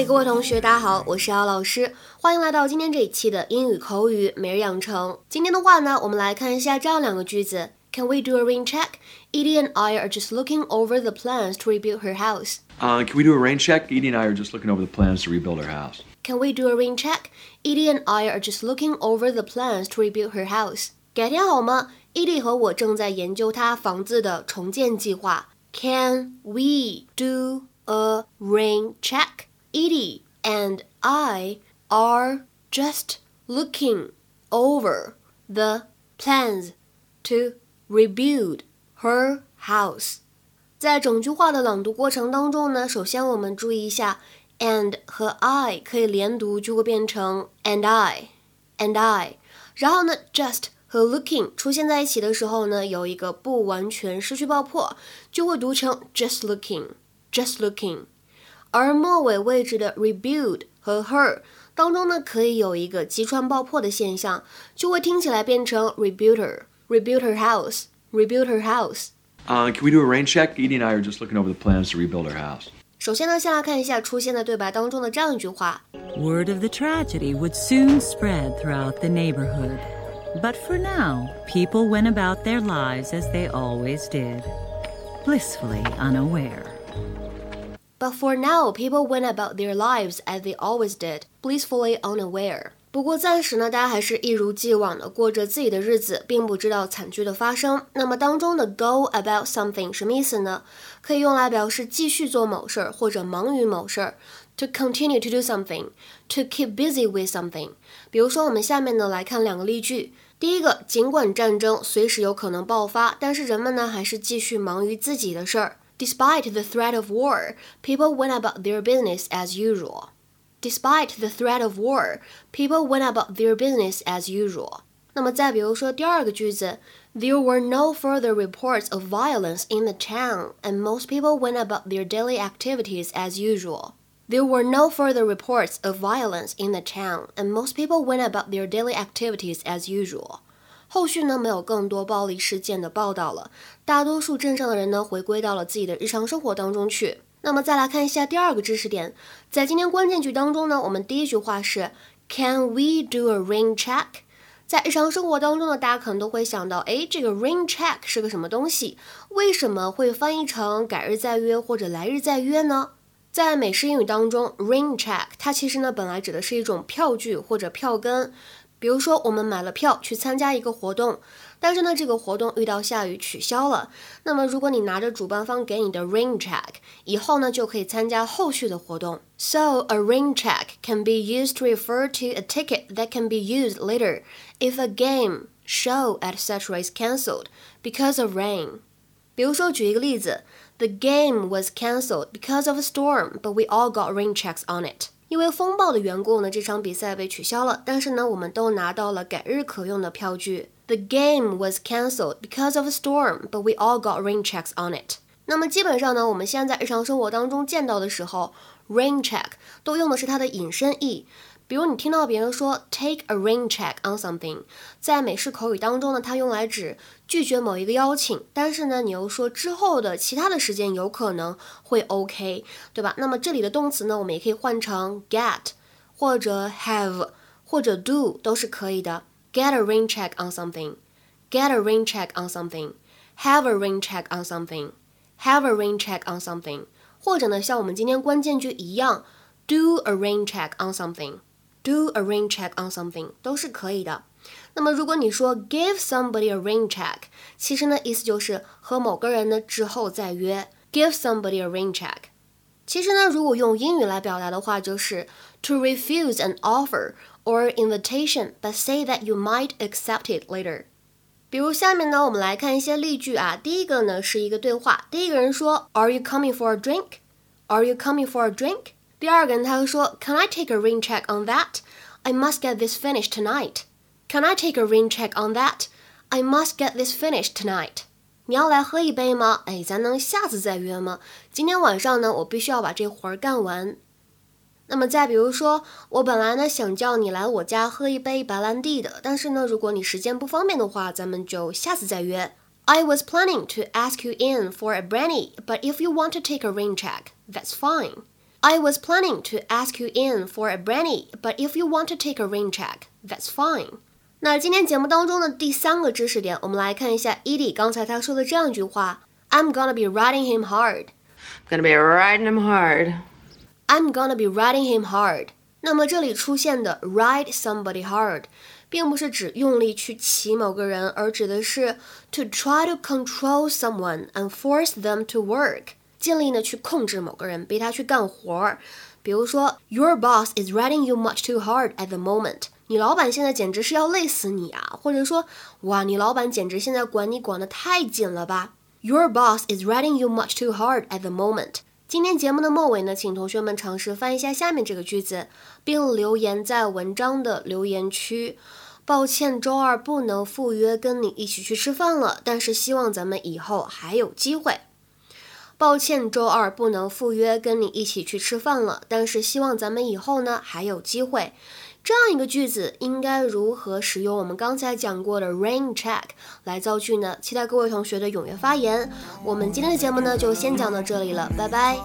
嗨，各位同学，大家好，我是姚老师，欢迎来到今天这一期的英语口语每日养成。今天的话呢，我们来看一下这样两个句子：Can we do a rain check? Edie and I are just looking over the plans to rebuild her house. Uh, can we do a rain check? Edie and I are just looking over the plans to rebuild our house. Can we do a rain check? Edie and I are just looking over the plans to rebuild her house. 改天好吗？Edie 和我正在研究她房子的重建计划。Can we do a rain check? Edie and I are just looking over the plans to rebuild her house. 在整句话的朗读过程当中呢，首先我们注意一下，and 和 I 可以连读，就会变成 and I，and I。然后呢，just 和 looking 出现在一起的时候呢，有一个不完全失去爆破，就会读成 just looking，just looking。 而末尾位置的 rebuild 和 her 当中呢，可以有一个击穿爆破的现象，就会听起来变成 rebuild her，rebuild her house，rebuild her house。Uh, can we do a rain check? Edie and I are just looking over the plans to rebuild our house. 首先呢，先来看一下出现在对白当中的这样一句话：Word of the tragedy would soon spread throughout the neighborhood. But for now, people went about their lives as they always did, blissfully unaware. But for now, people went about their lives as they always did, blissfully unaware. 不过暂时呢，大家还是一如既往的过着自己的日子，并不知道惨剧的发生。那么当中的 go about something 什么意思呢？可以用来表示继续做某事儿或者忙于某事儿。To continue to do something, to keep busy with something。比如说，我们下面呢来看两个例句。第一个，尽管战争随时有可能爆发，但是人们呢还是继续忙于自己的事儿。Despite the threat of war, people went about their business as usual. Despite the threat of war, people went about their business as usual. 那么再比如说第二个句子，There were no further reports of violence in the town, and most people went about their daily activities as usual. There were no further reports of violence in the town, and most people went about their daily activities as usual. 后续呢没有更多暴力事件的报道了，大多数镇上的人呢回归到了自己的日常生活当中去。那么再来看一下第二个知识点，在今天关键句当中呢，我们第一句话是 Can we do a rain check？在日常生活当中呢，大家可能都会想到，哎，这个 rain check 是个什么东西？为什么会翻译成改日再约或者来日再约呢？在美式英语当中，rain check 它其实呢本来指的是一种票据或者票根。比如说，我们买了票去参加一个活动，但是呢，这个活动遇到下雨取消了。那么，如果你拿着主办方给你的 rain check，以后呢就可以参加后续的活动。So a rain check can be used to refer to a ticket that can be used later if a game, show, etc. is cancelled because of rain. 比如说，举一个例子，The game was cancelled because of a storm, but we all got rain checks on it. 因为风暴的缘故呢，这场比赛被取消了。但是呢，我们都拿到了改日可用的票据。The game was cancelled because of a storm, but we all got rain checks on it. 那么基本上呢，我们现在日常生活当中见到的时候，rain check 都用的是它的引申义。比如你听到别人说 take a rain check on something，在美式口语当中呢，它用来指拒绝某一个邀请，但是呢，你又说之后的其他的时间有可能会 OK，对吧？那么这里的动词呢，我们也可以换成 get，或者 have，或者 do 都是可以的。Get a rain check on something，get a rain check on something，have a rain check on something，have a rain check on something，或者呢，像我们今天关键句一样，do a rain check on something。do a rain check on something 都是可以的。那么如果你说 give somebody a rain check，其实呢意思就是和某个人呢之后再约。give somebody a rain check。其实呢，如果用英语来表达的话，就是 to refuse an offer or invitation but say that you might accept it later。比如下面呢，我们来看一些例句啊。第一个呢是一个对话，第一个人说，Are you coming for a drink? Are you coming for a drink? 第二个人他说，Can I take a rain check on that? I must get this finished tonight. Can I take a rain check on that? I must get this finished tonight. 你要来喝一杯吗？哎，咱能下次再约吗？今天晚上呢，我必须要把这活儿干完。那么再比如说，我本来呢想叫你来我家喝一杯白兰地的，但是呢，如果你时间不方便的话，咱们就下次再约。I was planning to ask you in for a brandy, but if you want to take a rain check, that's fine. I was planning to ask you in for a brandy, but if you want to take a rain check, that's fine. 那今天节目当中的第三个知识点，我们来看一下伊利刚才他说的这样一句话：I'm gonna be riding him hard. Gonna be riding him hard. I'm gonna be riding him hard. 那么这里出现的 ride somebody hard，并不是指用力去骑某个人，而指的是 to try to control someone and force them to work， 尽力呢去控制某个人，逼他去干活儿。比如说，Your boss is riding you much too hard at the moment。你老板现在简直是要累死你啊！或者说，哇，你老板简直现在管你管得太紧了吧？Your boss is riding you much too hard at the moment。今天节目的末尾呢，请同学们尝试翻译一下下面这个句子，并留言在文章的留言区。抱歉，周二不能赴约跟你一起去吃饭了，但是希望咱们以后还有机会。抱歉，周二不能赴约跟你一起去吃饭了，但是希望咱们以后呢还有机会。这样一个句子应该如何使用我们刚才讲过的 rain check 来造句呢？期待各位同学的踊跃发言。我们今天的节目呢就先讲到这里了，拜拜。